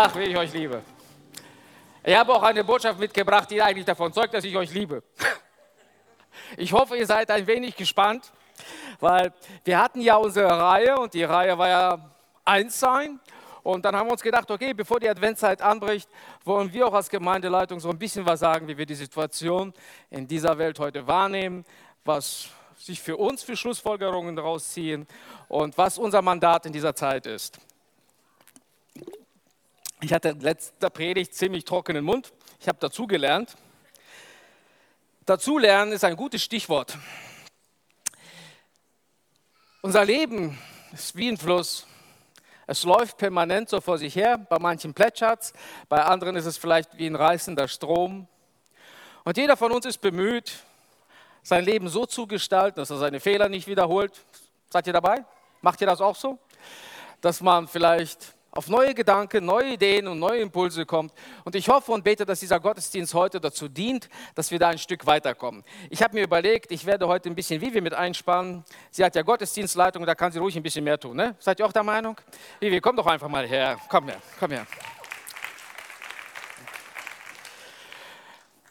Ach, wie ich euch liebe. Ich habe auch eine Botschaft mitgebracht, die eigentlich davon zeugt, dass ich euch liebe. Ich hoffe, ihr seid ein wenig gespannt, weil wir hatten ja unsere Reihe und die Reihe war ja eins sein. Und dann haben wir uns gedacht, okay, bevor die Adventszeit anbricht, wollen wir auch als Gemeindeleitung so ein bisschen was sagen, wie wir die Situation in dieser Welt heute wahrnehmen, was sich für uns für Schlussfolgerungen daraus ziehen und was unser Mandat in dieser Zeit ist. Ich hatte letzter Predigt ziemlich trockenen Mund. Ich habe dazugelernt. Dazulernen ist ein gutes Stichwort. Unser Leben ist wie ein Fluss. Es läuft permanent so vor sich her. Bei manchen plätschert bei anderen ist es vielleicht wie ein reißender Strom. Und jeder von uns ist bemüht, sein Leben so zu gestalten, dass er seine Fehler nicht wiederholt. Seid ihr dabei? Macht ihr das auch so? Dass man vielleicht auf neue Gedanken, neue Ideen und neue Impulse kommt. Und ich hoffe und bete, dass dieser Gottesdienst heute dazu dient, dass wir da ein Stück weiterkommen. Ich habe mir überlegt, ich werde heute ein bisschen Vivi mit einspannen. Sie hat ja Gottesdienstleitung, da kann sie ruhig ein bisschen mehr tun. Ne? Seid ihr auch der Meinung? Vivi, komm doch einfach mal her. Komm her, komm her.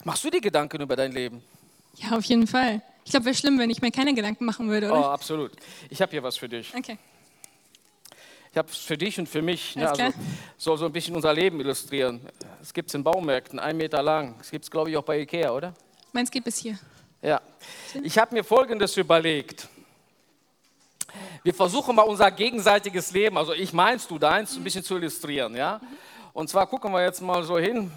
Machst du dir Gedanken über dein Leben? Ja, auf jeden Fall. Ich glaube, wäre schlimm, wenn ich mir keine Gedanken machen würde, Oh, oder? absolut. Ich habe hier was für dich. Okay. Ich habe es für dich und für mich. Ne? Also, soll so ein bisschen unser Leben illustrieren. Es gibt es in Baumärkten, ein Meter lang. Es gibt es, glaube ich, auch bei Ikea, oder? Meins geht bis hier. Ja. Ich habe mir Folgendes überlegt. Wir versuchen mal unser gegenseitiges Leben, also ich meins, du deins, ein bisschen zu illustrieren. Ja? Und zwar gucken wir jetzt mal so hin.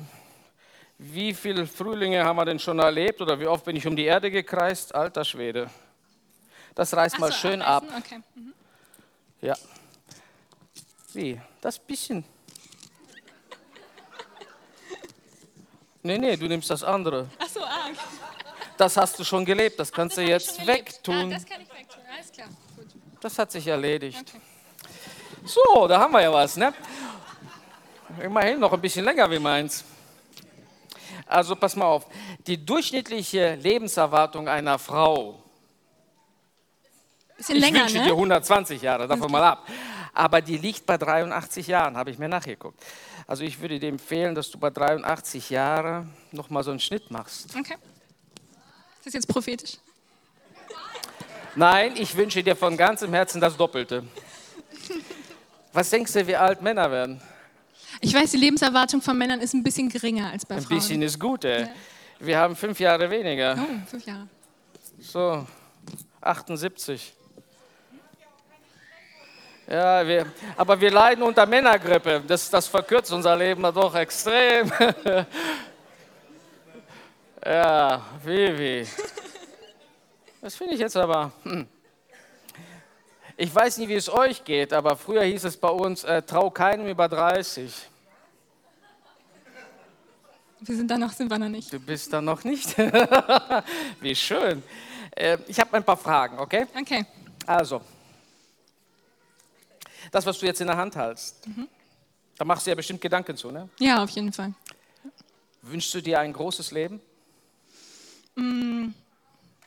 Wie viele Frühlinge haben wir denn schon erlebt oder wie oft bin ich um die Erde gekreist? Alter Schwede. Das reißt mal Ach so, schön ab. Okay. Mhm. Ja. Wie? Das bisschen. Nee, nee, du nimmst das andere. Ach so, ah. Das hast du schon gelebt, das kannst du Das ich jetzt gelebt. wegtun. Ah, das kann ich wegtun. Alles klar. Gut. Das hat sich erledigt. Okay. So, da haben wir ja was, ne? Immerhin noch ein bisschen länger wie meins. Also pass mal auf, die durchschnittliche Lebenserwartung einer Frau, Bisschen ich länger, wünsche ne? dir 120 Jahre, davon mal ab, aber die liegt bei 83 Jahren, habe ich mir nachgeguckt. Also ich würde dir empfehlen, dass du bei 83 Jahren nochmal so einen Schnitt machst. Okay. Ist das jetzt prophetisch? Nein, ich wünsche dir von ganzem Herzen das Doppelte. Was denkst du, wie alt Männer werden? Ich weiß, die Lebenserwartung von Männern ist ein bisschen geringer als bei Ein Frauen. bisschen ist gut, ey. Ja. Wir haben fünf Jahre weniger. Oh, fünf Jahre. So, 78. Ja, wir, aber wir leiden unter Männergrippe. Das, das verkürzt unser Leben doch extrem. ja, Vivi. Das finde ich jetzt aber. Hm. Ich weiß nicht, wie es euch geht, aber früher hieß es bei uns, äh, trau keinem über 30. Wir sind da noch, sind wir noch nicht. Du bist da noch nicht? wie schön. Äh, ich habe ein paar Fragen, okay? Okay. Also, das, was du jetzt in der Hand hältst, da machst du ja bestimmt Gedanken zu, ne? Ja, auf jeden Fall. Wünschst du dir ein großes Leben?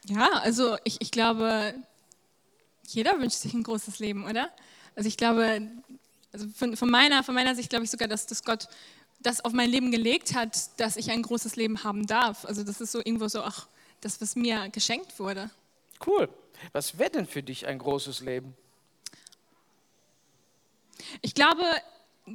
Ja, also ich, ich glaube, jeder wünscht sich ein großes Leben, oder? Also ich glaube, also von, von, meiner, von meiner Sicht glaube ich sogar, dass, dass Gott das auf mein Leben gelegt hat, dass ich ein großes Leben haben darf. Also das ist so irgendwo so auch das, was mir geschenkt wurde. Cool. Was wäre denn für dich ein großes Leben? Ich glaube,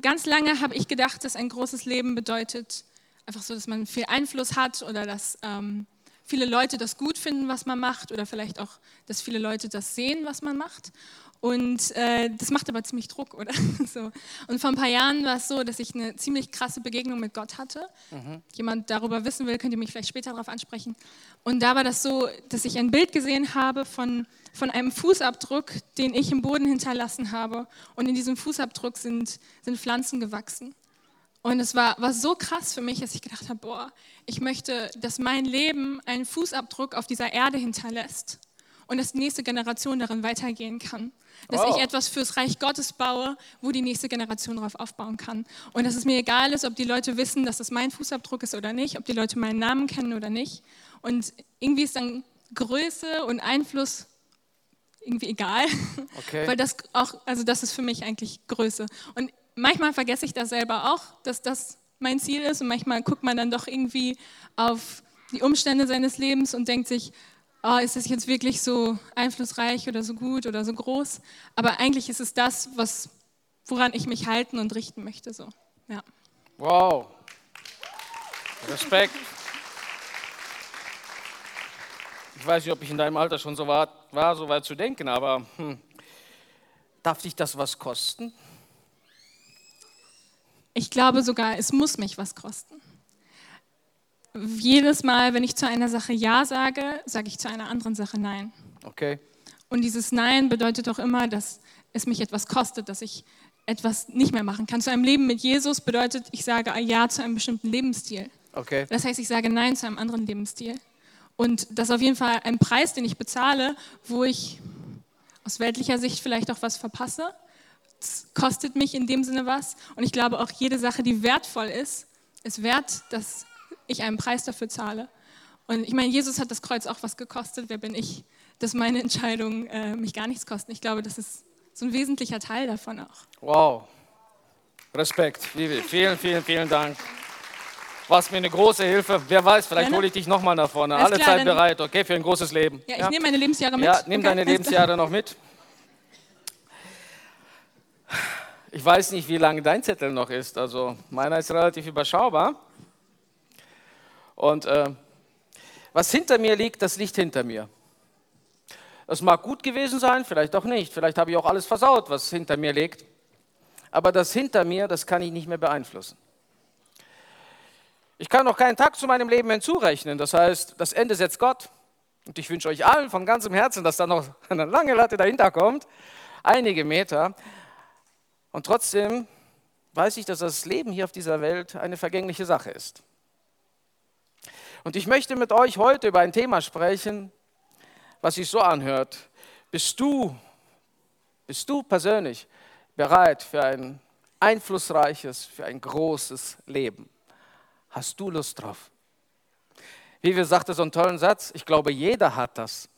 ganz lange habe ich gedacht, dass ein großes Leben bedeutet einfach so, dass man viel Einfluss hat oder dass ähm, viele Leute das gut finden, was man macht oder vielleicht auch, dass viele Leute das sehen, was man macht. Und äh, das macht aber ziemlich Druck, oder? so. Und vor ein paar Jahren war es so, dass ich eine ziemlich krasse Begegnung mit Gott hatte. Jemand darüber wissen will, könnt ihr mich vielleicht später darauf ansprechen. Und da war das so, dass ich ein Bild gesehen habe von, von einem Fußabdruck, den ich im Boden hinterlassen habe. Und in diesem Fußabdruck sind, sind Pflanzen gewachsen. Und es war, war so krass für mich, dass ich gedacht habe, boah, ich möchte, dass mein Leben einen Fußabdruck auf dieser Erde hinterlässt und dass die nächste Generation darin weitergehen kann. Dass Wow. ich etwas fürs Reich Gottes baue, wo die nächste Generation darauf aufbauen kann. Und dass es mir egal ist, ob die Leute wissen, dass das mein Fußabdruck ist oder nicht, ob die Leute meinen Namen kennen oder nicht. Und irgendwie ist dann Größe und Einfluss irgendwie egal. Okay. Weil das auch, also das ist für mich eigentlich Größe. Und manchmal vergesse ich das selber auch, dass das mein Ziel ist. Und manchmal guckt man dann doch irgendwie auf die Umstände seines Lebens und denkt sich, oh, ist das jetzt wirklich so einflussreich oder so gut oder so groß? Aber eigentlich ist es das, was, woran ich mich halten und richten möchte. So. Ja. Wow. Respekt. Ich weiß nicht, ob ich in deinem Alter schon so war, war so weit zu denken, aber hm, darf dich das was kosten? Ich glaube sogar, es muss mich was kosten. Jedes Mal, wenn ich zu einer Sache Ja sage, sage ich zu einer anderen Sache Nein. Okay. Und dieses Nein bedeutet auch immer, dass es mich etwas kostet, dass ich etwas nicht mehr machen kann. Zu einem Leben mit Jesus bedeutet, ich sage Ja zu einem bestimmten Lebensstil. Okay. Das heißt, ich sage Nein zu einem anderen Lebensstil. Und das ist auf jeden Fall ein Preis, den ich bezahle, wo ich aus weltlicher Sicht vielleicht auch was verpasse. Es kostet mich in dem Sinne was. Und ich glaube auch, jede Sache, die wertvoll ist, ist wert, dass ich einen Preis dafür zahle. Und ich meine, Jesus hat das Kreuz auch was gekostet. Wer bin ich, dass meine Entscheidungen äh, mich gar nichts kosten? Ich glaube, das ist so ein wesentlicher Teil davon auch. Wow. Respekt, Vivi. Vielen, vielen, vielen Dank. Was mir eine große Hilfe. Wer weiß, vielleicht Gerne. hole ich dich nochmal nach vorne. Alles Alle klar, Zeit bereit, okay, für ein großes Leben. Ja, ich nehme meine Lebensjahre mit. Ja, nimm Okay, deine. Lebensjahre noch mit. Ich weiß nicht, wie lang dein Zettel noch ist. Also meiner ist relativ überschaubar. Und äh, was hinter mir liegt, das liegt hinter mir. Es mag gut gewesen sein, vielleicht auch nicht. Vielleicht habe ich auch alles versaut, was hinter mir liegt. Aber das hinter mir, das kann ich nicht mehr beeinflussen. Ich kann noch keinen Tag zu meinem Leben hinzurechnen. Das heißt, das Ende setzt Gott. Und ich wünsche euch allen von ganzem Herzen, dass da noch eine lange Latte dahinter kommt, einige Meter. Und trotzdem weiß ich, dass das Leben hier auf dieser Welt eine vergängliche Sache ist. Und ich möchte mit euch heute über ein Thema sprechen, was sich so anhört. Bist du, bist du persönlich bereit für ein einflussreiches, für ein großes Leben? Hast du Lust drauf? Wie wir sagte so einen tollen Satz, ich glaube, jeder hat das.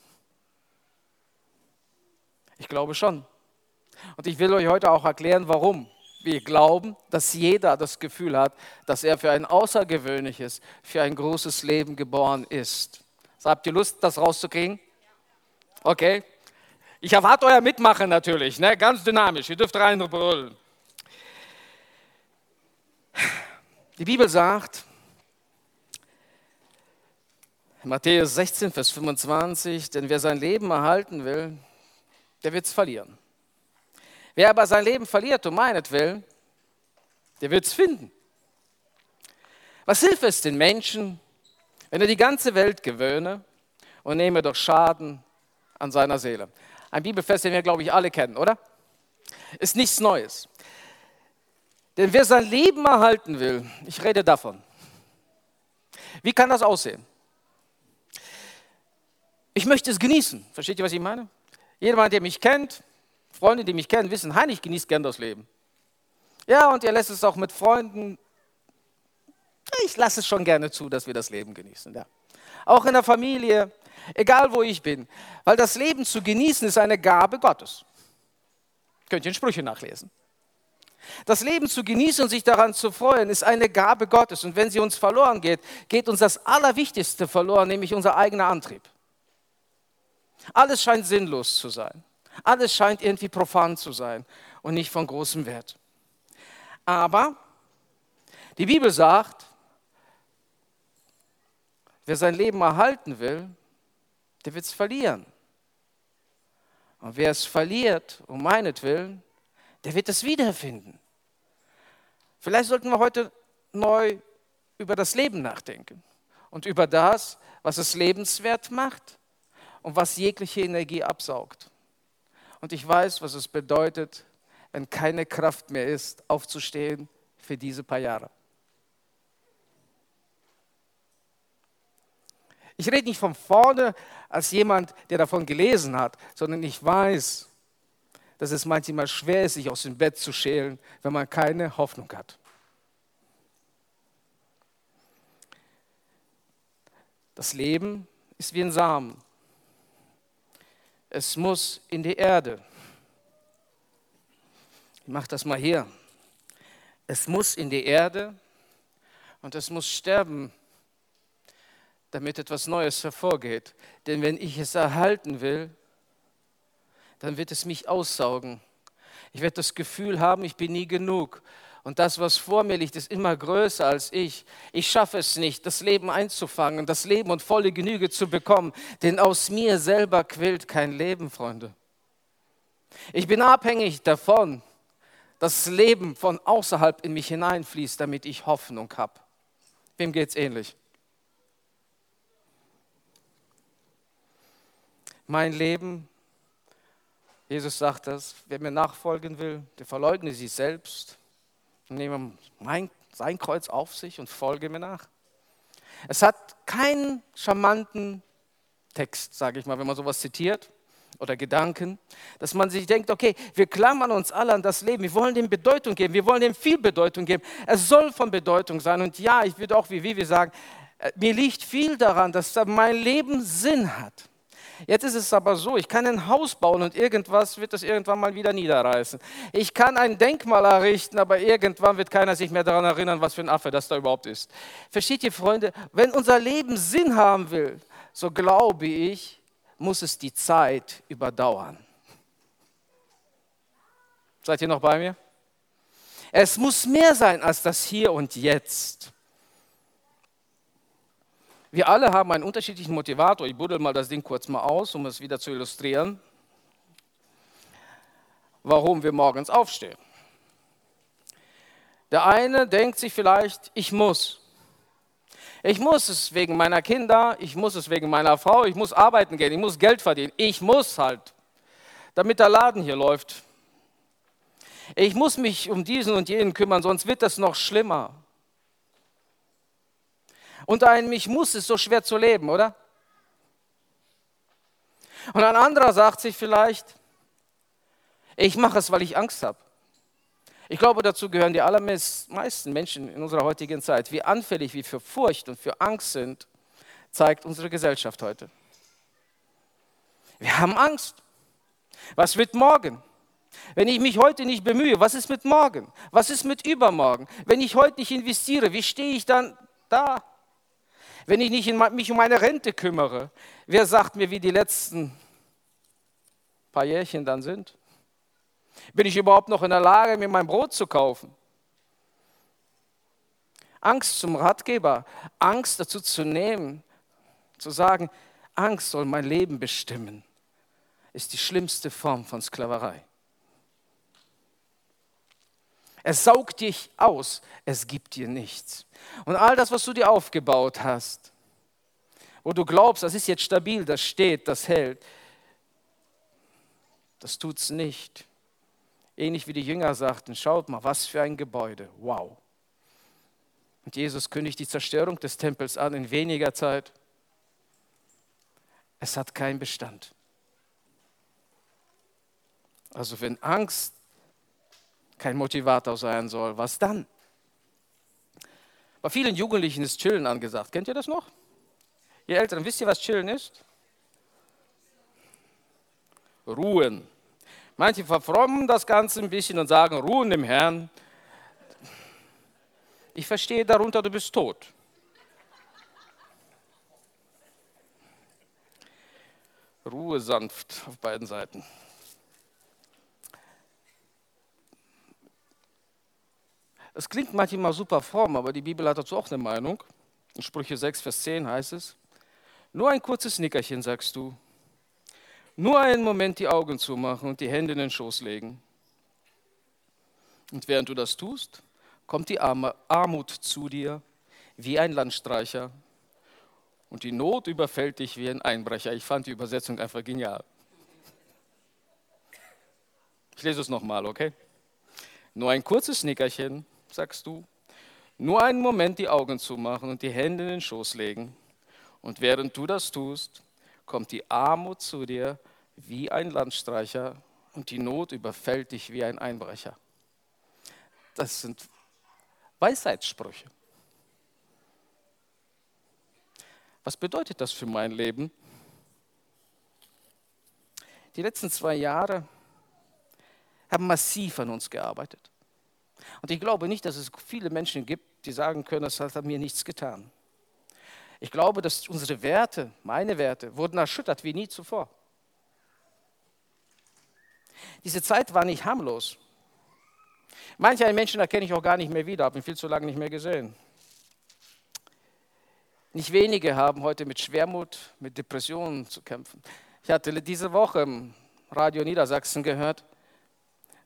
Ich glaube schon. Und ich will euch heute auch erklären, warum wir glauben, dass jeder das Gefühl hat, dass er für ein außergewöhnliches, für ein großes Leben geboren ist. So, habt ihr Lust, das rauszukriegen? Okay. Ich erwarte euer Mitmachen natürlich, ne? ganz dynamisch. Ihr dürft reinbrüllen. Die Bibel sagt, Matthäus 16, Vers 25, denn wer sein Leben erhalten will, der wird es verlieren. Wer aber sein Leben verliert um meinetwillen, der wird es finden. Was hilft es den Menschen, wenn er die ganze Welt gewöhne und nehme doch Schaden an seiner Seele? Ein Bibelfest, den wir, glaube ich, alle kennen, oder? Ist nichts Neues. Denn wer sein Leben erhalten will, ich rede davon. Wie kann das aussehen? Ich möchte es genießen. Versteht ihr, was ich meine? Jemand, der mich kennt, Freunde, die mich kennen, wissen, Heinrich genießt gern das Leben. Ja, und er lässt es auch mit Freunden. Ich lasse es schon gerne zu, dass wir das Leben genießen. Ja. Auch in der Familie, egal wo ich bin. Weil das Leben zu genießen ist eine Gabe Gottes. Könnt ihr in Sprüche nachlesen. Das Leben zu genießen und sich daran zu freuen, ist eine Gabe Gottes. Und wenn sie uns verloren geht, geht uns das Allerwichtigste verloren, nämlich unser eigener Antrieb. Alles scheint sinnlos zu sein. Alles scheint irgendwie profan zu sein und nicht von großem Wert. Aber die Bibel sagt, wer sein Leben erhalten will, der wird es verlieren. Und wer es verliert, um meinetwillen, der wird es wiederfinden. Vielleicht sollten wir heute neu über das Leben nachdenken und über das, was es lebenswert macht und was jegliche Energie absaugt. Und ich weiß, was es bedeutet, wenn keine Kraft mehr ist, aufzustehen, für diese paar Jahre. Ich rede nicht von vorne als jemand, der davon gelesen hat, sondern ich weiß, dass es manchmal schwer ist, sich aus dem Bett zu schälen, wenn man keine Hoffnung hat. Das Leben ist wie ein Samen. Es muss in die Erde. Ich mache das mal hier. Es muss in die Erde und es muss sterben, damit etwas Neues hervorgeht. Denn wenn ich es erhalten will, dann wird es mich aussaugen. Ich werde das Gefühl haben, ich bin nie genug. Und das, was vor mir liegt, ist immer größer als ich. Ich schaffe es nicht, das Leben einzufangen, das Leben und volle Genüge zu bekommen. Denn aus mir selber quillt kein Leben, Freunde. Ich bin abhängig davon, dass das Leben von außerhalb in mich hineinfließt, damit ich Hoffnung habe. Wem geht es ähnlich? Mein Leben, Jesus sagt das, wer mir nachfolgen will, der verleugne sich selbst nehme mein, sein Kreuz auf sich und folge mir nach. Es hat keinen charmanten Text, sage ich mal, wenn man sowas zitiert oder Gedanken, dass man sich denkt, okay, wir klammern uns alle an das Leben, wir wollen dem Bedeutung geben, wir wollen dem viel Bedeutung geben. Es soll von Bedeutung sein. Und ja, ich würde auch wie Vivi sagen, äh, mir liegt viel daran, dass mein Leben Sinn hat. Jetzt ist es aber so, ich kann ein Haus bauen und irgendwas wird das irgendwann mal wieder niederreißen. Ich kann ein Denkmal errichten, aber irgendwann wird keiner sich mehr daran erinnern, was für ein Affe das da überhaupt ist. Versteht ihr, Freunde? Wenn unser Leben Sinn haben will, so glaube ich, muss es die Zeit überdauern. Seid ihr noch bei mir? Es muss mehr sein als das Hier und Jetzt. Wir alle haben einen unterschiedlichen Motivator. Ich buddel mal das Ding kurz mal aus, um es wieder zu illustrieren, warum wir morgens aufstehen. Der eine denkt sich vielleicht, ich muss. Ich muss es wegen meiner Kinder, ich muss es wegen meiner Frau, ich muss arbeiten gehen, ich muss Geld verdienen. Ich muss halt, damit der Laden hier läuft. Ich muss mich um diesen und jenen kümmern, sonst wird das noch schlimmer. Und ein Ich muss ist so schwer zu leben, oder? Und ein anderer sagt sich vielleicht, ich mache es, weil ich Angst habe. Ich glaube, dazu gehören die allermeisten Menschen in unserer heutigen Zeit. Wie anfällig wir für Furcht und für Angst sind, zeigt unsere Gesellschaft heute. Wir haben Angst. Was wird morgen? Wenn ich mich heute nicht bemühe, was ist mit morgen? Was ist mit übermorgen? Wenn ich heute nicht investiere, wie stehe ich dann da? Wenn ich nicht mich um meine Rente kümmere, wer sagt mir, wie die letzten paar Jährchen dann sind? Bin ich überhaupt noch in der Lage, mir mein Brot zu kaufen? Angst zum Ratgeber, Angst dazu zu nehmen, zu sagen, Angst soll mein Leben bestimmen, ist die schlimmste Form von Sklaverei. Es saugt dich aus, es gibt dir nichts. Und all das, was du dir aufgebaut hast, wo du glaubst, das ist jetzt stabil, das steht, das hält, das tut es nicht. Ähnlich wie die Jünger sagten, schaut mal, was für ein Gebäude, wow. Und Jesus kündigt die Zerstörung des Tempels an in weniger Zeit. Es hat keinen Bestand. Also wenn Angst kein Motivator sein soll, was dann? Bei vielen Jugendlichen ist Chillen angesagt. Kennt ihr das noch? Ihr Eltern, wisst ihr, was Chillen ist? Ruhen. Manche verfrommen das Ganze ein bisschen und sagen, ruhen im Herrn. Ich verstehe darunter, du bist tot. Ruhe sanft auf beiden Seiten. Es klingt manchmal super fromm, aber die Bibel hat dazu auch eine Meinung. In Sprüche 6, Vers 10 heißt es, nur ein kurzes Nickerchen, sagst du. Nur einen Moment die Augen zumachen und die Hände in den Schoß legen. Und während du das tust, kommt die Armut zu dir wie ein Landstreicher und die Not überfällt dich wie ein Einbrecher. Ich fand die Übersetzung einfach genial. Ich lese es nochmal, okay? Nur ein kurzes Nickerchen sagst du, nur einen Moment die Augen zumachen und die Hände in den Schoß legen. Und während du das tust, kommt die Armut zu dir wie ein Landstreicher und die Not überfällt dich wie ein Einbrecher. Das sind Weisheitssprüche. Was bedeutet das für mein Leben? Die letzten zwei Jahre haben massiv an uns gearbeitet. Und ich glaube nicht, dass es viele Menschen gibt, die sagen können, das hat mir nichts getan. Ich glaube, dass unsere Werte, meine Werte, wurden erschüttert wie nie zuvor. Diese Zeit war nicht harmlos. Manche Menschen erkenne ich auch gar nicht mehr wieder, habe ihn viel zu lange nicht mehr gesehen. Nicht wenige haben heute mit Schwermut, mit Depressionen zu kämpfen. Ich hatte diese Woche im Radio Niedersachsen gehört,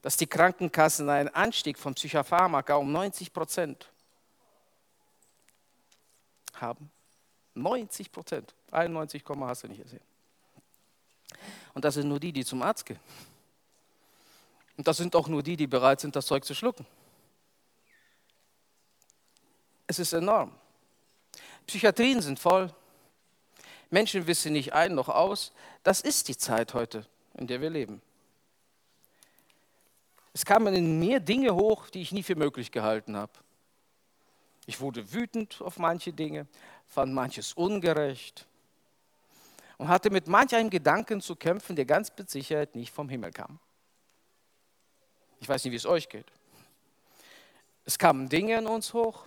dass die Krankenkassen einen Anstieg von Psychopharmaka um 90 Prozent haben. 90 Prozent. 91, hast du nicht gesehen. Und das sind nur die, die zum Arzt gehen. Und das sind auch nur die, die bereit sind, das Zeug zu schlucken. Es ist enorm. Psychiatrien sind voll. Menschen wissen nicht ein noch aus. Das ist die Zeit heute, in der wir leben. Es kamen in mir Dinge hoch, die ich nie für möglich gehalten habe. Ich wurde wütend auf manche Dinge, fand manches ungerecht und hatte mit manch einem Gedanken zu kämpfen, der ganz mit Sicherheit nicht vom Himmel kam. Ich weiß nicht, wie es euch geht. Es kamen Dinge in uns hoch,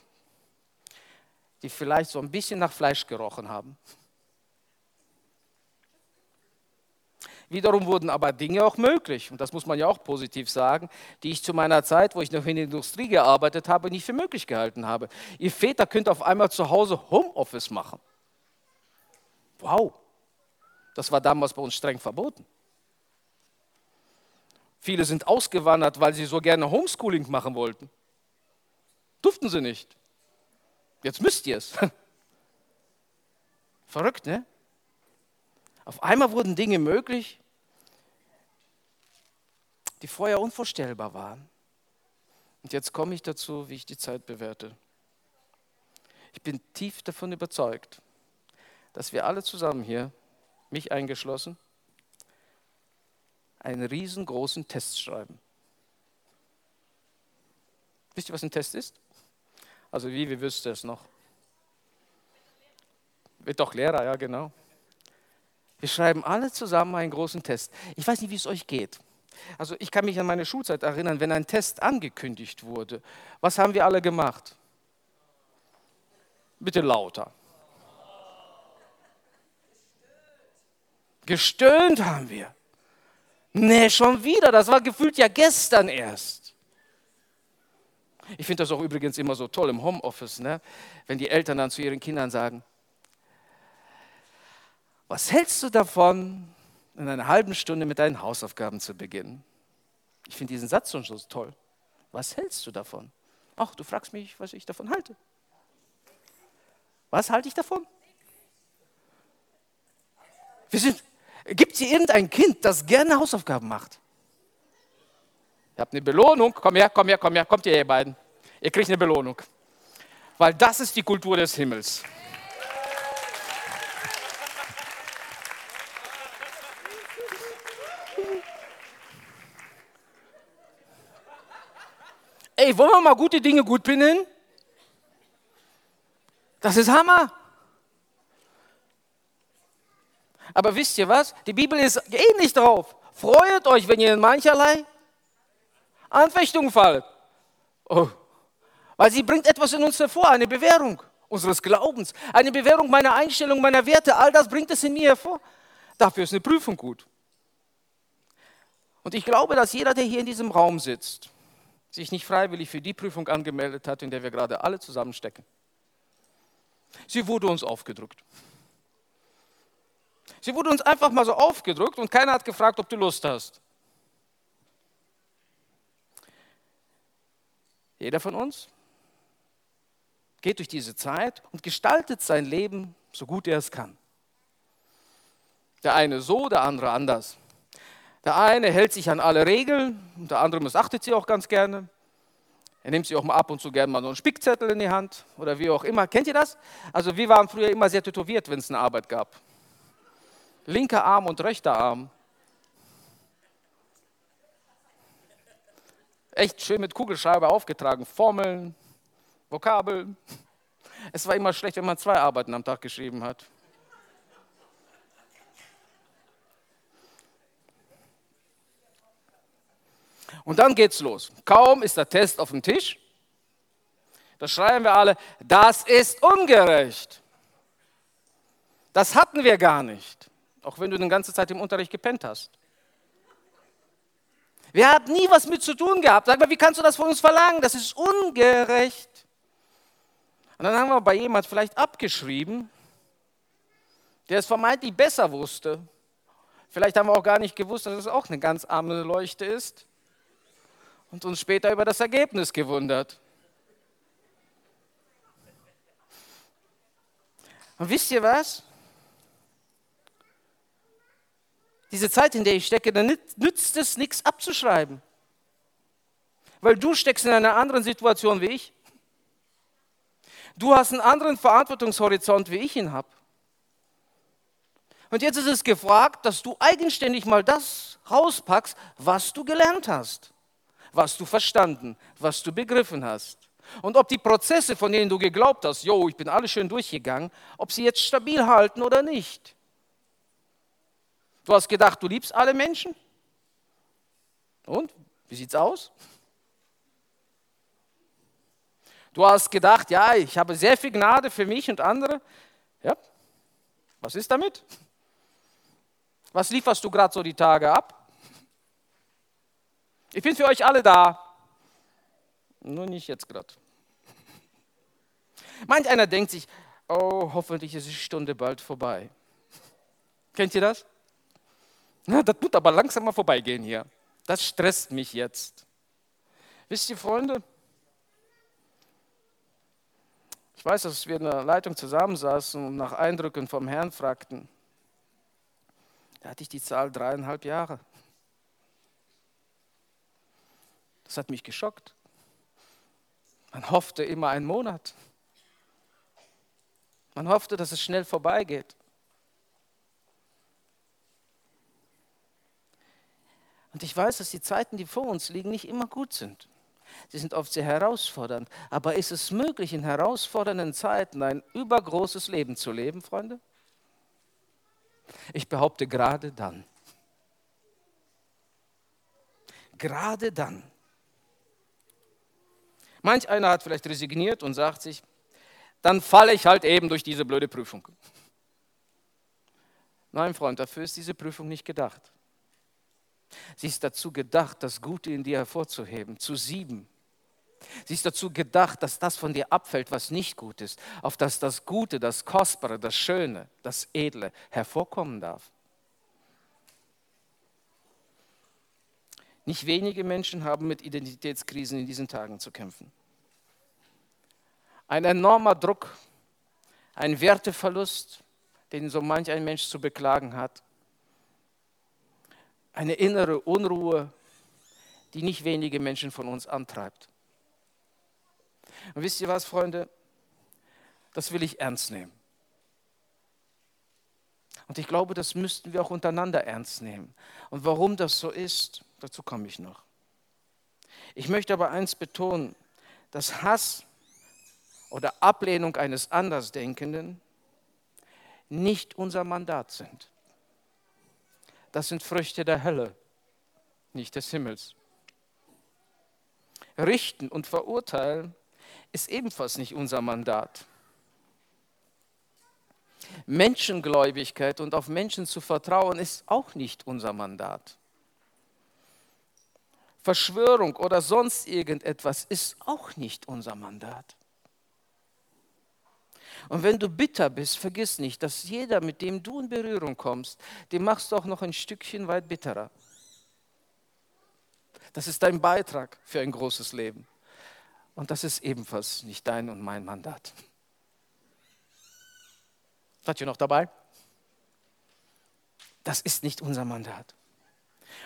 die vielleicht so ein bisschen nach Fleisch gerochen haben. Wiederum wurden aber Dinge auch möglich, und das muss man ja auch positiv sagen, die ich zu meiner Zeit, wo ich noch in der Industrie gearbeitet habe, nicht für möglich gehalten habe. Ihr Väter könnt auf einmal zu Hause Homeoffice machen. Wow, das war damals bei uns streng verboten. Viele sind ausgewandert, weil sie so gerne Homeschooling machen wollten. Durften sie nicht. Jetzt müsst ihr es. Verrückt, ne? Auf einmal wurden Dinge möglich, die vorher unvorstellbar waren. Und jetzt komme ich dazu, wie ich die Zeit bewerte. Ich bin tief davon überzeugt, dass wir alle zusammen hier, mich eingeschlossen, einen riesengroßen Test schreiben. Wisst ihr, was ein Test ist? Also wie, wie wüsste es noch? Wird doch Lehrer, ja genau. Wir schreiben alle zusammen einen großen Test. Ich weiß nicht, wie es euch geht. Also ich kann mich an meine Schulzeit erinnern, wenn ein Test angekündigt wurde. Was haben wir alle gemacht? Bitte lauter. Gestöhnt haben wir. Nee, schon wieder. Das war gefühlt ja gestern erst. Ich finde das auch übrigens immer so toll im Homeoffice, ne? wenn die Eltern dann zu ihren Kindern sagen, was hältst du davon, in einer halben Stunde mit deinen Hausaufgaben zu beginnen? Ich finde diesen Satz schon so toll. Was hältst du davon? Ach, du fragst mich, was ich davon halte. Was halte ich davon? Gibt es hier irgendein Kind, das gerne Hausaufgaben macht? Ihr habt eine Belohnung. Komm her, komm her, komm her. Kommt ihr, ihr beiden. Ihr kriegt eine Belohnung. Weil das ist die Kultur des Himmels. Ey, wollen wir mal gute Dinge gut finden? Das ist Hammer. Aber wisst ihr was? Die Bibel ist ähnlich drauf. Freut euch, wenn ihr in mancherlei Anfechtungen fallt. Oh. Weil sie bringt etwas in uns hervor, eine Bewährung unseres Glaubens, eine Bewährung meiner Einstellung, meiner Werte. All das bringt es in mir hervor. Dafür ist eine Prüfung gut. Und ich glaube, dass jeder, der hier in diesem Raum sitzt, sich nicht freiwillig für die Prüfung angemeldet hat, in der wir gerade alle zusammenstecken. Sie wurde uns aufgedrückt. Sie wurde uns einfach mal so aufgedrückt und keiner hat gefragt, ob du Lust hast. Jeder von uns geht durch diese Zeit und gestaltet sein Leben so gut er es kann. Der eine so, der andere anders. Der eine hält sich an alle Regeln und der andere missachtet sie auch ganz gerne. Er nimmt sich auch mal ab und zu gerne mal so einen Spickzettel in die Hand oder wie auch immer. Kennt ihr das? Also wir waren früher immer sehr tätowiert, wenn es eine Arbeit gab. Linker Arm und rechter Arm. Echt schön mit Kugelschreiber aufgetragen. Formeln, Vokabeln. Es war immer schlecht, wenn man zwei Arbeiten am Tag geschrieben hat. Und dann geht's los. Kaum ist der Test auf dem Tisch, da schreien wir alle, das ist ungerecht. Das hatten wir gar nicht, auch wenn du die ganze Zeit im Unterricht gepennt hast. Wir haben nie was mit zu tun gehabt. Sag mal, wie kannst du das von uns verlangen? Das ist ungerecht. Und dann haben wir bei jemand vielleicht abgeschrieben, der es vermeintlich besser wusste. Vielleicht haben wir auch gar nicht gewusst, dass es auch eine ganz arme Leuchte ist und uns später über das Ergebnis gewundert. Und wisst ihr was? Diese Zeit, in der ich stecke, dann nützt es nichts abzuschreiben. Weil du steckst in einer anderen Situation wie ich. Du hast einen anderen Verantwortungshorizont, wie ich ihn habe. Und jetzt ist es gefragt, dass du eigenständig mal das rauspackst, was du gelernt hast was du verstanden, was du begriffen hast. Und ob die Prozesse, von denen du geglaubt hast, jo, ich bin alles schön durchgegangen, ob sie jetzt stabil halten oder nicht. Du hast gedacht, du liebst alle Menschen? Und? Wie sieht's aus? Du hast gedacht, ja, ich habe sehr viel Gnade für mich und andere. Ja, was ist damit? Was lieferst du gerade so die Tage ab? Ich bin für euch alle da. Nur nicht jetzt gerade. Manch einer denkt sich, oh, hoffentlich ist die Stunde bald vorbei. Kennt ihr das? Na, das wird aber langsam mal vorbeigehen hier. Das stresst mich jetzt. Wisst ihr, Freunde, ich weiß, dass wir in der Leitung zusammensaßen und nach Eindrücken vom Herrn fragten. Da hatte ich die Zahl dreieinhalb Jahre. Das hat mich geschockt. Man hoffte immer einen Monat. Man hoffte, dass es schnell vorbeigeht. Und ich weiß, dass die Zeiten, die vor uns liegen, nicht immer gut sind. Sie sind oft sehr herausfordernd. Aber ist es möglich, in herausfordernden Zeiten ein übergroßes Leben zu leben, Freunde? Ich behaupte gerade dann. Gerade dann. Manch einer hat vielleicht resigniert und sagt sich, dann falle ich halt eben durch diese blöde Prüfung. Nein, Freund, dafür ist diese Prüfung nicht gedacht. Sie ist dazu gedacht, das Gute in dir hervorzuheben, zu sieben. Sie ist dazu gedacht, dass das von dir abfällt, was nicht gut ist, auf dass das Gute, das Kostbare, das Schöne, das Edle hervorkommen darf. Nicht wenige Menschen haben mit Identitätskrisen in diesen Tagen zu kämpfen. Ein enormer Druck, ein Werteverlust, den so manch ein Mensch zu beklagen hat. Eine innere Unruhe, die nicht wenige Menschen von uns antreibt. Und wisst ihr was, Freunde? Das will ich ernst nehmen. Und ich glaube, das müssten wir auch untereinander ernst nehmen. Und warum das so ist, Dazu komme ich noch. Ich möchte aber eins betonen, dass Hass oder Ablehnung eines Andersdenkenden nicht unser Mandat sind. Das sind Früchte der Hölle, nicht des Himmels. Richten und verurteilen ist ebenfalls nicht unser Mandat. Menschengläubigkeit und auf Menschen zu vertrauen ist auch nicht unser Mandat. Verschwörung oder sonst irgendetwas ist auch nicht unser Mandat. Und wenn du bitter bist, vergiss nicht, dass jeder, mit dem du in Berührung kommst, den machst du auch noch ein Stückchen weit bitterer. Das ist dein Beitrag für ein großes Leben. Und das ist ebenfalls nicht dein und mein Mandat. Seid ihr noch dabei? Das ist nicht unser Mandat.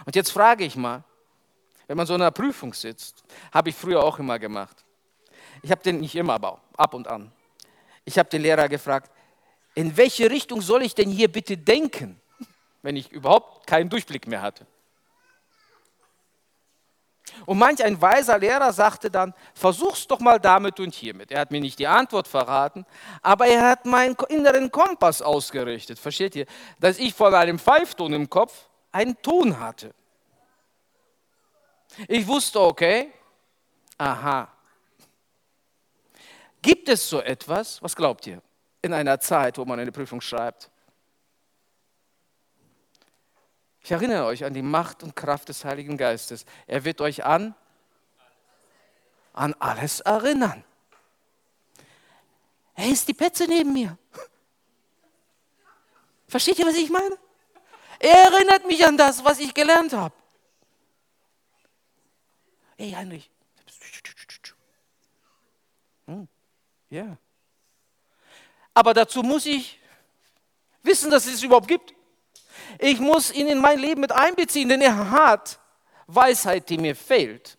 Und jetzt frage ich mal, wenn man so in einer Prüfung sitzt, habe ich früher auch immer gemacht. Ich habe den nicht immer, aber ab und an. Ich habe den Lehrer gefragt, in welche Richtung soll ich denn hier bitte denken, wenn ich überhaupt keinen Durchblick mehr hatte? Und manch ein weiser Lehrer sagte dann, versuch's doch mal damit und hiermit. Er hat mir nicht die Antwort verraten, aber er hat meinen inneren Kompass ausgerichtet. Versteht ihr? Dass ich von einem Pfeifton im Kopf einen Ton hatte. Ich wusste, okay, aha. Gibt es so etwas, was glaubt ihr, in einer Zeit, wo man eine Prüfung schreibt? Ich erinnere euch an die Macht und Kraft des Heiligen Geistes. Er wird euch an, an alles erinnern. Hey, ist die Petze neben mir? Versteht ihr, was ich meine? Er erinnert mich an das, was ich gelernt habe. Hey, Heinrich. Hm, ja. Aber dazu muss ich wissen, dass es überhaupt gibt. Ich muss ihn in mein Leben mit einbeziehen, denn er hat Weisheit, die mir fehlt.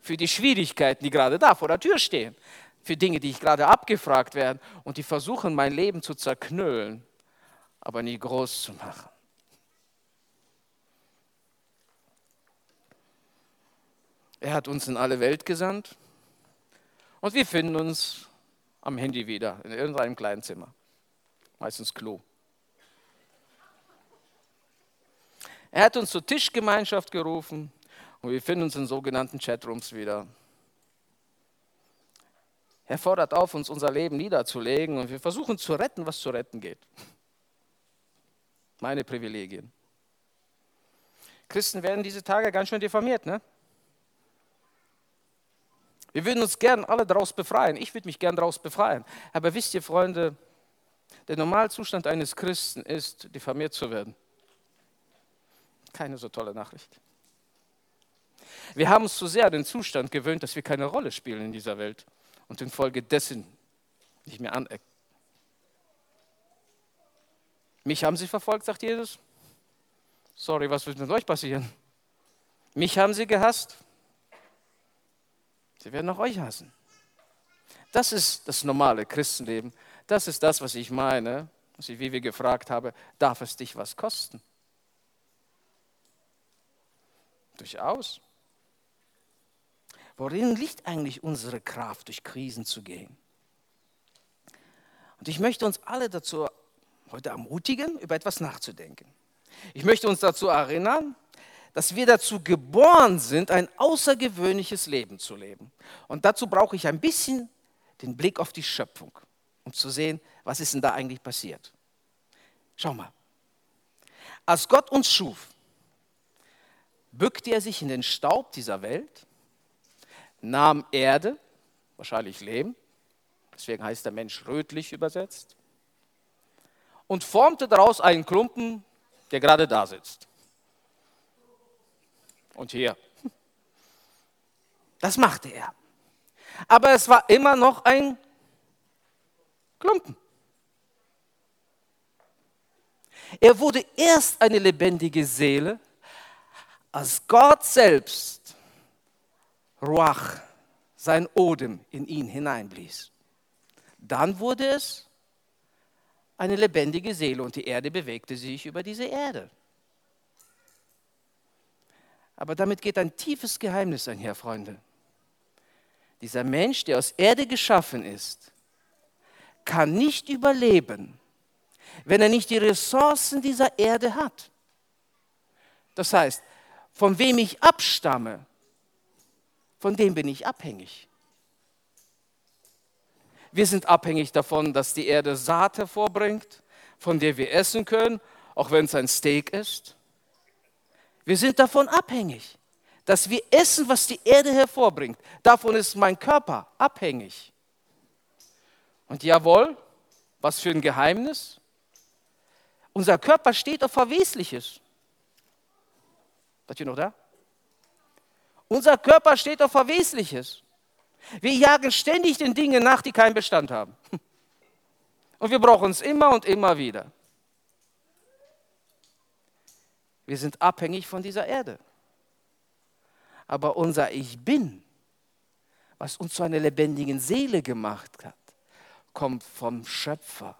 Für die Schwierigkeiten, die gerade da vor der Tür stehen. Für Dinge, die ich gerade abgefragt werde und die versuchen, mein Leben zu zerknüllen, aber nie groß zu machen. Er hat uns in alle Welt gesandt und wir finden uns am Handy wieder in irgendeinem kleinen Zimmer, meistens Klo. Er hat uns zur Tischgemeinschaft gerufen und wir finden uns in sogenannten Chatrooms wieder. Er fordert auf, uns unser Leben niederzulegen und wir versuchen zu retten, was zu retten geht. Meine Privilegien. Christen werden diese Tage ganz schön diffamiert, ne? Wir würden uns gern alle daraus befreien. Ich würde mich gern daraus befreien. Aber wisst ihr, Freunde, der Normalzustand eines Christen ist, diffamiert zu werden. Keine so tolle Nachricht. Wir haben uns zu sehr an den Zustand gewöhnt, dass wir keine Rolle spielen in dieser Welt und infolgedessen nicht mehr anecken. Mich haben sie verfolgt, sagt Jesus. Sorry, was wird mit euch passieren? Mich haben sie gehasst. Sie werden auch euch hassen. Das ist das normale Christenleben. Das ist das, was ich meine, wie wir gefragt haben, darf es dich was kosten? Durchaus. Worin liegt eigentlich unsere Kraft, durch Krisen zu gehen? Und ich möchte uns alle dazu heute ermutigen, über etwas nachzudenken. Ich möchte uns dazu erinnern, dass wir dazu geboren sind, ein außergewöhnliches Leben zu leben. Und dazu brauche ich ein bisschen den Blick auf die Schöpfung, um zu sehen, was ist denn da eigentlich passiert. Schau mal. Als Gott uns schuf, bückte er sich in den Staub dieser Welt, nahm Erde, wahrscheinlich Lehm, deswegen heißt der Mensch rötlich übersetzt, und formte daraus einen Klumpen, der gerade da sitzt. Und hier. Das machte er. Aber es war immer noch ein Klumpen. Er wurde erst eine lebendige Seele, als Gott selbst Ruach, sein Odem in ihn hineinblies. Dann wurde es eine lebendige Seele und die Erde bewegte sich über diese Erde. Aber damit geht ein tiefes Geheimnis einher, Freunde. Dieser Mensch, der aus Erde geschaffen ist, kann nicht überleben, wenn er nicht die Ressourcen dieser Erde hat. Das heißt, von wem ich abstamme, von dem bin ich abhängig. Wir sind abhängig davon, dass die Erde Saat hervorbringt, von der wir essen können, auch wenn es ein Steak ist. Wir sind davon abhängig, dass wir essen, was die Erde hervorbringt. Davon ist mein Körper abhängig. Und jawohl, was für ein Geheimnis. Unser Körper steht auf Verwesliches. Seid ihr noch da? Unser Körper steht auf Verwesliches. Wir jagen ständig den Dingen nach, die keinen Bestand haben. Und wir brauchen es immer und immer wieder. Wir sind abhängig von dieser Erde. Aber unser Ich bin, was uns zu einer lebendigen Seele gemacht hat, kommt vom Schöpfer.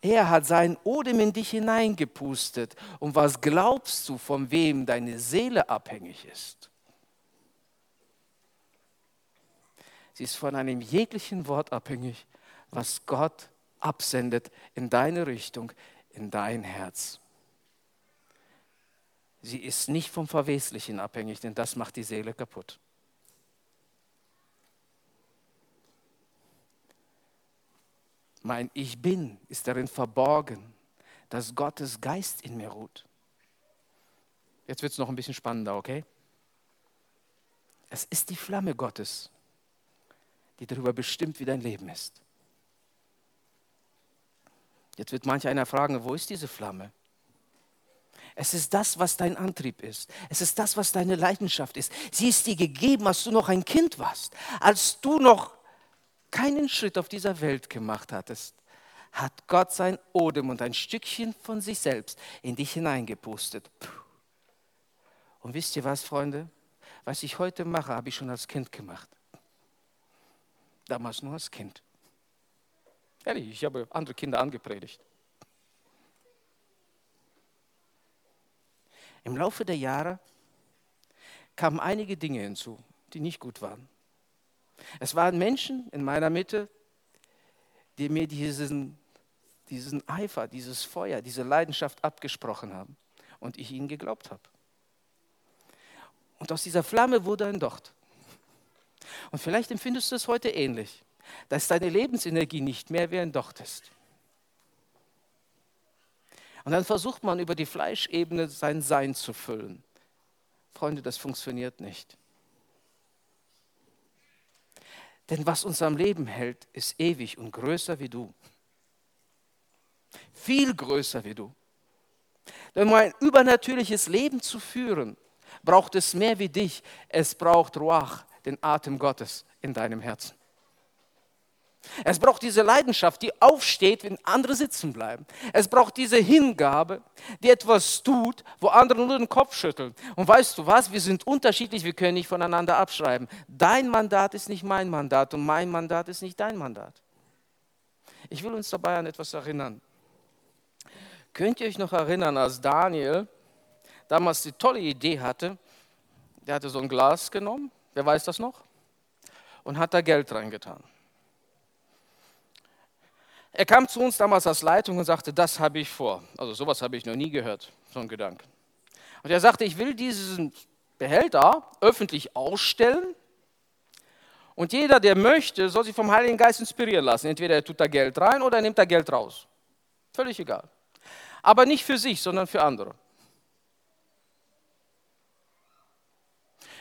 Er hat seinen Odem in dich hineingepustet. Und was glaubst du, von wem deine Seele abhängig ist? Sie ist von einem jeglichen Wort abhängig, was Gott absendet in deine Richtung, in dein Herz. Sie ist nicht vom Verweslichen abhängig, denn das macht die Seele kaputt. Mein Ich bin ist darin verborgen, dass Gottes Geist in mir ruht. Jetzt wird es noch ein bisschen spannender, okay? Es ist die Flamme Gottes, die darüber bestimmt, wie dein Leben ist. Jetzt wird manch einer fragen, wo ist diese Flamme? Es ist das, was dein Antrieb ist. Es ist das, was deine Leidenschaft ist. Sie ist dir gegeben, als du noch ein Kind warst. Als du noch keinen Schritt auf dieser Welt gemacht hattest, hat Gott sein Odem und ein Stückchen von sich selbst in dich hineingepustet. Und wisst ihr was, Freunde? Was ich heute mache, habe ich schon als Kind gemacht. Damals nur als Kind. Ehrlich, ich habe andere Kinder angepredigt. Im Laufe der Jahre kamen einige Dinge hinzu, die nicht gut waren. Es waren Menschen in meiner Mitte, die mir diesen, diesen Eifer, dieses Feuer, diese Leidenschaft abgesprochen haben und ich ihnen geglaubt habe. Und aus dieser Flamme wurde ein Docht. Und vielleicht empfindest du es heute ähnlich, dass deine Lebensenergie nicht mehr wie ein Docht ist. Und dann versucht man über die Fleischebene sein Sein zu füllen. Freunde, das funktioniert nicht. Denn was uns am Leben hält, ist ewig und größer wie du. Viel größer wie du. Denn um ein übernatürliches Leben zu führen, braucht es mehr wie dich. Es braucht Ruach, den Atem Gottes in deinem Herzen. Es braucht diese Leidenschaft, die aufsteht, wenn andere sitzen bleiben. Es braucht diese Hingabe, die etwas tut, wo andere nur den Kopf schütteln. Und weißt du was? Wir sind unterschiedlich, wir können nicht voneinander abschreiben. Dein Mandat ist nicht mein Mandat und mein Mandat ist nicht dein Mandat. Ich will uns dabei an etwas erinnern. Könnt ihr euch noch erinnern, als Daniel damals die tolle Idee hatte, der hatte so ein Glas genommen, wer weiß das noch? Und hat da Geld reingetan. Er kam zu uns damals als Leitung und sagte, das habe ich vor. Also sowas habe ich noch nie gehört, so ein Gedanke. Und er sagte, ich will diesen Behälter öffentlich ausstellen und jeder, der möchte, soll sich vom Heiligen Geist inspirieren lassen. Entweder er tut da Geld rein oder er nimmt da Geld raus. Völlig egal. Aber nicht für sich, sondern für andere.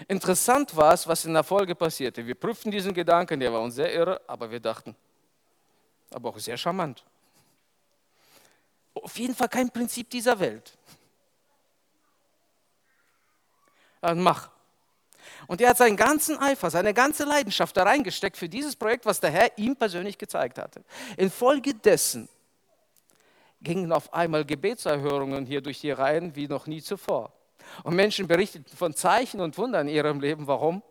Interessant war es, was in der Folge passierte. Wir prüften diesen Gedanken, der war uns sehr irre, aber wir dachten, aber auch sehr charmant. Auf jeden Fall kein Prinzip dieser Welt. Dann mach. Und er hat seinen ganzen Eifer, seine ganze Leidenschaft da reingesteckt für dieses Projekt, was der Herr ihm persönlich gezeigt hatte. Infolgedessen gingen auf einmal Gebetserhörungen hier durch die Reihen wie noch nie zuvor. Und Menschen berichteten von Zeichen und Wundern in ihrem Leben. Warum?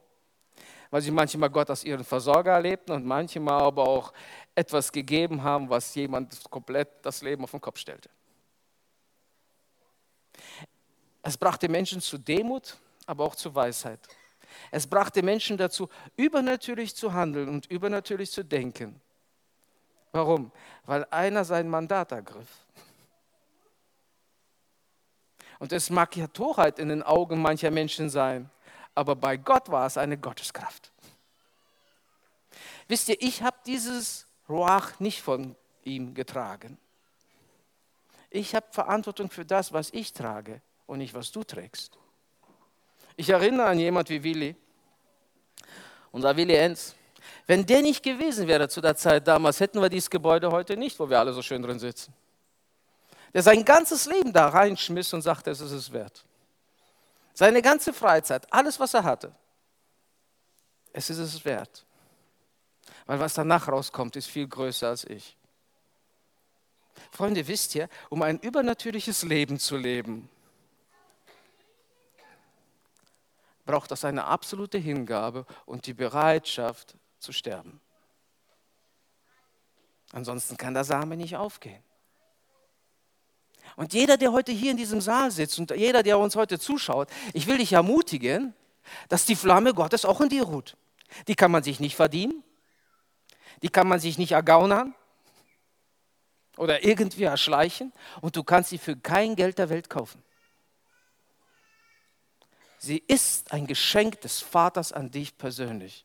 Weil sie manchmal Gott als ihren Versorger erlebten und manchmal aber auch etwas gegeben haben, was jemand komplett das Leben auf den Kopf stellte. Es brachte Menschen zu Demut, aber auch zu Weisheit. Es brachte Menschen dazu, übernatürlich zu handeln und übernatürlich zu denken. Warum? Weil einer sein Mandat ergriff. Und es mag ja Torheit in den Augen mancher Menschen sein, aber bei Gott war es eine Gotteskraft. Wisst ihr, ich habe dieses Ruach nicht von ihm getragen. Ich habe Verantwortung für das, was ich trage und nicht, was du trägst. Ich erinnere an jemand wie Willi, unser Willi Enz. Wenn der nicht gewesen wäre zu der Zeit damals, hätten wir dieses Gebäude heute nicht, wo wir alle so schön drin sitzen. Der sein ganzes Leben da reinschmiss und sagte, es ist es wert. Seine ganze Freizeit, alles, was er hatte, es ist es wert. Weil was danach rauskommt, ist viel größer als ich. Freunde, wisst ihr, um ein übernatürliches Leben zu leben, braucht das eine absolute Hingabe und die Bereitschaft zu sterben. Ansonsten kann der Same nicht aufgehen. Und jeder, der heute hier in diesem Saal sitzt und jeder, der uns heute zuschaut, ich will dich ermutigen, dass die Flamme Gottes auch in dir ruht. Die kann man sich nicht verdienen, die kann man sich nicht ergaunern oder irgendwie erschleichen und du kannst sie für kein Geld der Welt kaufen. Sie ist ein Geschenk des Vaters an dich persönlich.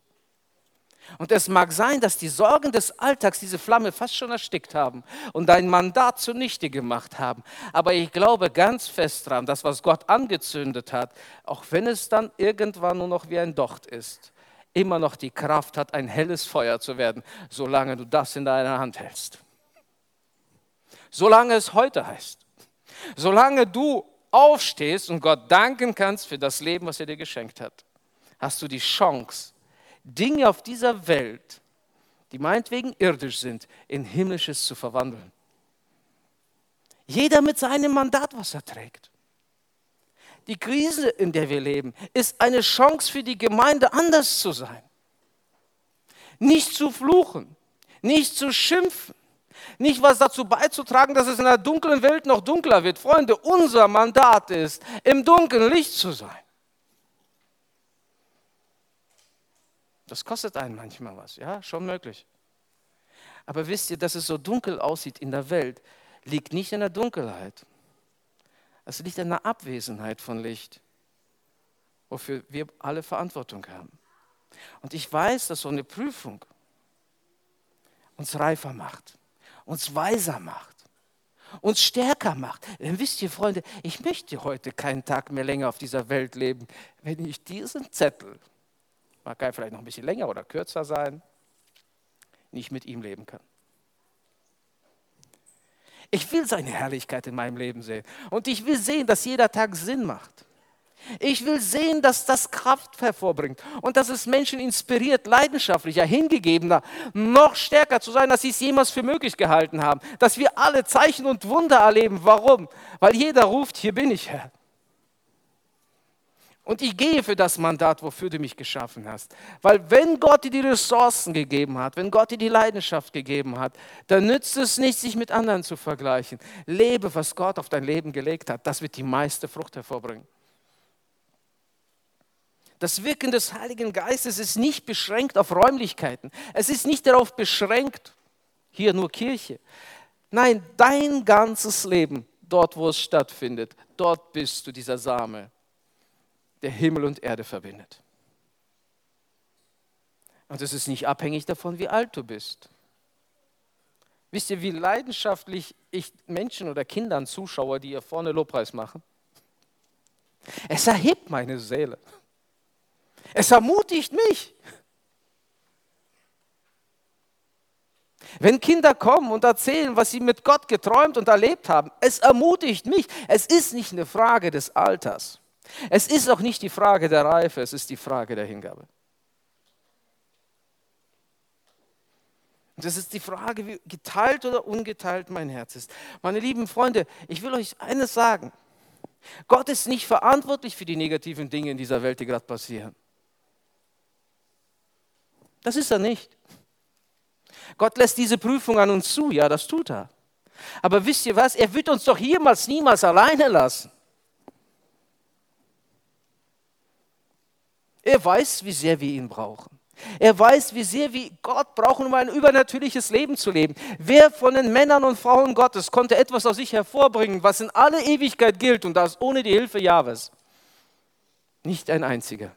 Und es mag sein, dass die Sorgen des Alltags diese Flamme fast schon erstickt haben und dein Mandat zunichte gemacht haben. Aber ich glaube ganz fest daran, dass was Gott angezündet hat, auch wenn es dann irgendwann nur noch wie ein Docht ist, immer noch die Kraft hat, ein helles Feuer zu werden, solange du das in deiner Hand hältst. Solange es heute heißt. Solange du aufstehst und Gott danken kannst für das Leben, was er dir geschenkt hat, hast du die Chance, Dinge auf dieser Welt, die meinetwegen irdisch sind, in himmlisches zu verwandeln. Jeder mit seinem Mandat, was er trägt. Die Krise, in der wir leben, ist eine Chance für die Gemeinde, anders zu sein. Nicht zu fluchen, nicht zu schimpfen, nicht was dazu beizutragen, dass es in der dunklen Welt noch dunkler wird. Freunde, unser Mandat ist, im Dunkeln Licht zu sein. Das kostet einen manchmal was, ja, schon möglich. Aber wisst ihr, dass es so dunkel aussieht in der Welt, liegt nicht in der Dunkelheit. Es liegt in der Abwesenheit von Licht, wofür wir alle Verantwortung haben. Und ich weiß, dass so eine Prüfung uns reifer macht, uns weiser macht, uns stärker macht. Denn wisst ihr, Freunde, ich möchte heute keinen Tag mehr länger auf dieser Welt leben, wenn ich diesen Zettel mag er vielleicht noch ein bisschen länger oder kürzer sein, nicht mit ihm leben kann. Ich will seine Herrlichkeit in meinem Leben sehen. Und ich will sehen, dass jeder Tag Sinn macht. Ich will sehen, dass das Kraft hervorbringt und dass es Menschen inspiriert, leidenschaftlicher, hingegebener, noch stärker zu sein, als sie es jemals für möglich gehalten haben. Dass wir alle Zeichen und Wunder erleben. Warum? Weil jeder ruft, hier bin ich, Herr. Und ich gehe für das Mandat, wofür du mich geschaffen hast. Weil wenn Gott dir die Ressourcen gegeben hat, wenn Gott dir die Leidenschaft gegeben hat, dann nützt es nicht, sich mit anderen zu vergleichen. Lebe, was Gott auf dein Leben gelegt hat. Das wird die meiste Frucht hervorbringen. Das Wirken des Heiligen Geistes ist nicht beschränkt auf Räumlichkeiten. Es ist nicht darauf beschränkt, hier nur Kirche. Nein, dein ganzes Leben, dort wo es stattfindet, dort bist du dieser Same der Himmel und Erde verbindet. Und es ist nicht abhängig davon, wie alt du bist. Wisst ihr, wie leidenschaftlich ich Menschen oder Kindern zuschaue, die hier vorne Lobpreis machen? Es erhebt meine Seele. Es ermutigt mich. Wenn Kinder kommen und erzählen, was sie mit Gott geträumt und erlebt haben, es ermutigt mich. Es ist nicht eine Frage des Alters. Es ist auch nicht die Frage der Reife, es ist die Frage der Hingabe. Und es ist die Frage, wie geteilt oder ungeteilt mein Herz ist. Meine lieben Freunde, ich will euch eines sagen. Gott ist nicht verantwortlich für die negativen Dinge in dieser Welt, die gerade passieren. Das ist er nicht. Gott lässt diese Prüfung an uns zu, ja, das tut er. Aber wisst ihr was, er wird uns doch jemals, niemals alleine lassen. Er weiß, wie sehr wir ihn brauchen. Er weiß, wie sehr wir Gott brauchen, um ein übernatürliches Leben zu leben. Wer von den Männern und Frauen Gottes konnte etwas aus sich hervorbringen, was in alle Ewigkeit gilt und das ohne die Hilfe Jahwes? Nicht ein einziger.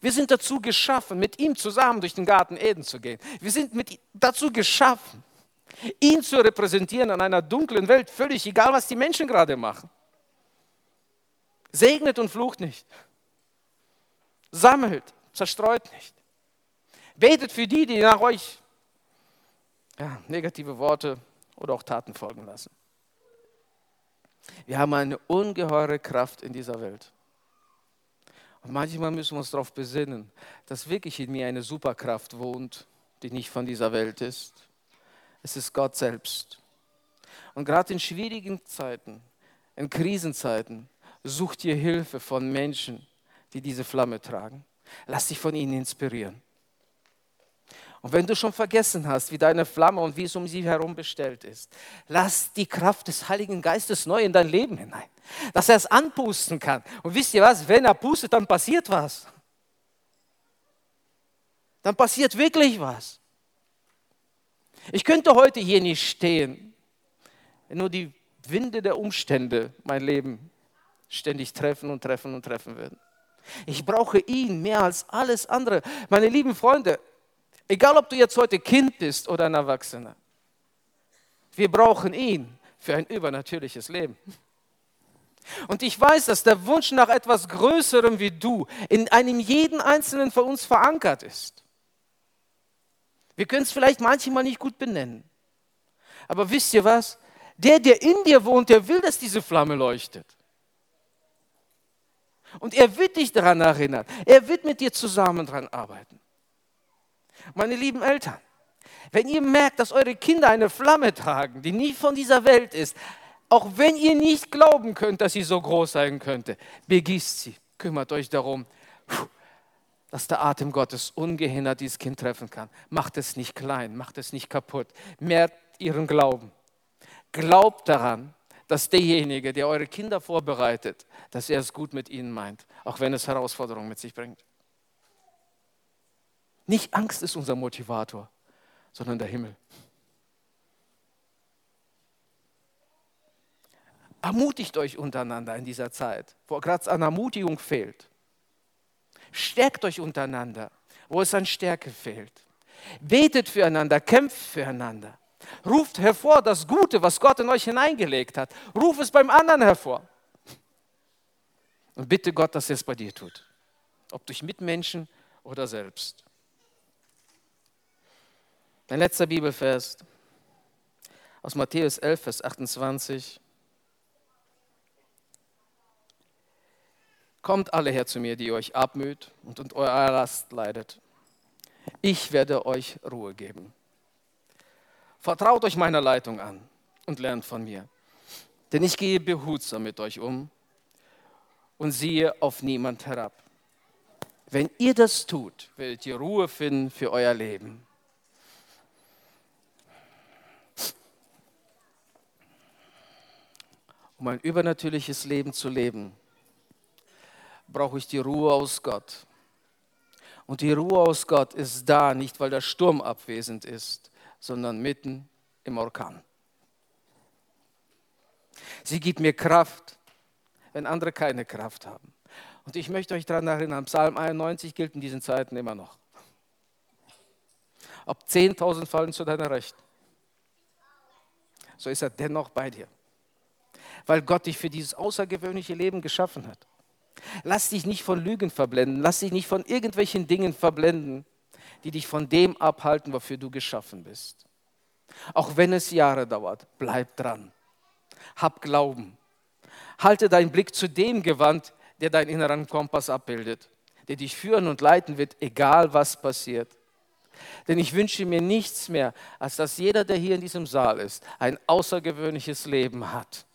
Wir sind dazu geschaffen, mit ihm zusammen durch den Garten Eden zu gehen. Wir sind mit dazu geschaffen, ihn zu repräsentieren an einer dunklen Welt, völlig egal, was die Menschen gerade machen. Segnet und flucht nicht. Sammelt, zerstreut nicht. Betet für die, die nach euch ja, negative Worte oder auch Taten folgen lassen. Wir haben eine ungeheure Kraft in dieser Welt. Und manchmal müssen wir uns darauf besinnen, dass wirklich in mir eine Superkraft wohnt, die nicht von dieser Welt ist. Es ist Gott selbst. Und gerade in schwierigen Zeiten, in Krisenzeiten, Such dir Hilfe von Menschen, die diese Flamme tragen. Lass dich von ihnen inspirieren. Und wenn du schon vergessen hast, wie deine Flamme und wie es um sie herum bestellt ist, lass die Kraft des Heiligen Geistes neu in dein Leben hinein, dass er es anpusten kann. Und wisst ihr was, wenn er pustet, dann passiert was. Dann passiert wirklich was. Ich könnte heute hier nicht stehen, wenn nur die Winde der Umstände mein Leben ständig treffen und treffen und treffen würden. Ich brauche ihn mehr als alles andere. Meine lieben Freunde, egal ob du jetzt heute Kind bist oder ein Erwachsener, wir brauchen ihn für ein übernatürliches Leben. Und ich weiß, dass der Wunsch nach etwas Größerem wie du in einem jeden Einzelnen von uns verankert ist. Wir können es vielleicht manchmal nicht gut benennen. Aber wisst ihr was? Der, der in dir wohnt, der will, dass diese Flamme leuchtet. Und er wird dich daran erinnern. Er wird mit dir zusammen daran arbeiten. Meine lieben Eltern, wenn ihr merkt, dass eure Kinder eine Flamme tragen, die nie von dieser Welt ist, auch wenn ihr nicht glauben könnt, dass sie so groß sein könnte, begießt sie, kümmert euch darum, dass der Atem Gottes ungehindert dieses Kind treffen kann. Macht es nicht klein, macht es nicht kaputt. Mehrt ihren Glauben. Glaubt daran, dass derjenige, der eure Kinder vorbereitet, dass er es gut mit ihnen meint, auch wenn es Herausforderungen mit sich bringt. Nicht Angst ist unser Motivator, sondern der Himmel. Ermutigt euch untereinander in dieser Zeit, wo gerade an Ermutigung fehlt. Stärkt euch untereinander, wo es an Stärke fehlt. Betet füreinander, kämpft füreinander. Ruft hervor das Gute, was Gott in euch hineingelegt hat. Ruf es beim anderen hervor. Und bitte Gott, dass er es bei dir tut. Ob durch Mitmenschen oder selbst. Mein letzter Bibelvers aus Matthäus 11, Vers 28. Kommt alle her zu mir, die euch abmüht und unter eurer Last leidet. Ich werde euch Ruhe geben. Vertraut euch meiner Leitung an und lernt von mir. Denn ich gehe behutsam mit euch um und siehe auf niemand herab. Wenn ihr das tut, werdet ihr Ruhe finden für euer Leben. Um ein übernatürliches Leben zu leben, brauche ich die Ruhe aus Gott. Und die Ruhe aus Gott ist da, nicht weil der Sturm abwesend ist, sondern mitten im Orkan. Sie gibt mir Kraft, wenn andere keine Kraft haben. Und ich möchte euch daran erinnern, Psalm 91 gilt in diesen Zeiten immer noch. Ob 10.000 fallen zu deiner Rechten, so ist er dennoch bei dir. Weil Gott dich für dieses außergewöhnliche Leben geschaffen hat. Lass dich nicht von Lügen verblenden, lass dich nicht von irgendwelchen Dingen verblenden, die dich von dem abhalten, wofür du geschaffen bist. Auch wenn es Jahre dauert, bleib dran. Hab Glauben. Halte deinen Blick zu dem gewandt, der deinen inneren Kompass abbildet, der dich führen und leiten wird, egal was passiert. Denn ich wünsche mir nichts mehr, als dass jeder, der hier in diesem Saal ist, ein außergewöhnliches Leben hat.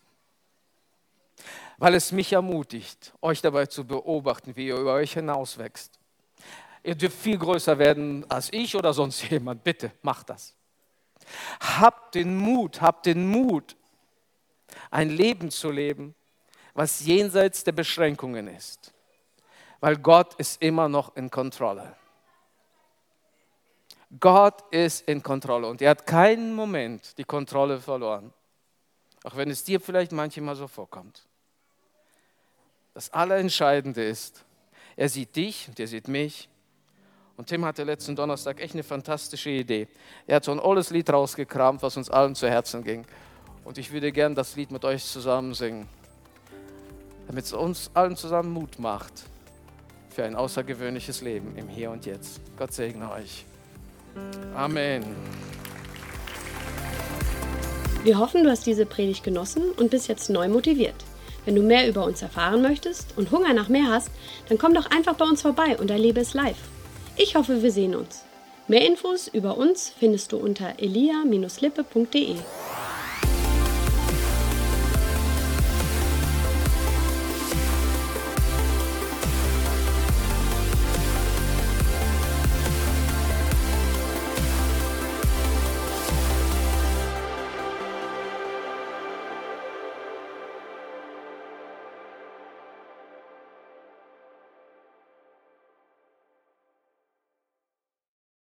Weil es mich ermutigt, euch dabei zu beobachten, wie ihr über euch hinauswächst Ihr dürft viel größer werden als ich oder sonst jemand. Bitte, macht das. Habt den Mut, habt den Mut, ein Leben zu leben, was jenseits der Beschränkungen ist. Weil Gott ist immer noch in Kontrolle. Gott ist in Kontrolle und er hat keinen Moment die Kontrolle verloren. Auch wenn es dir vielleicht manchmal so vorkommt. Das Allerentscheidende ist, er sieht dich und er sieht mich und Tim hatte letzten Donnerstag echt eine fantastische Idee. Er hat so ein olles Lied rausgekramt, was uns allen zu Herzen ging. Und ich würde gern das Lied mit euch zusammen singen, damit es uns allen zusammen Mut macht für ein außergewöhnliches Leben im Hier und Jetzt. Gott segne euch. Amen. Wir hoffen, du hast diese Predigt genossen und bist jetzt neu motiviert. Wenn du mehr über uns erfahren möchtest und Hunger nach mehr hast, dann komm doch einfach bei uns vorbei und erlebe es live. Ich hoffe, wir sehen uns. Mehr Infos über uns findest du unter elia-lippe.de.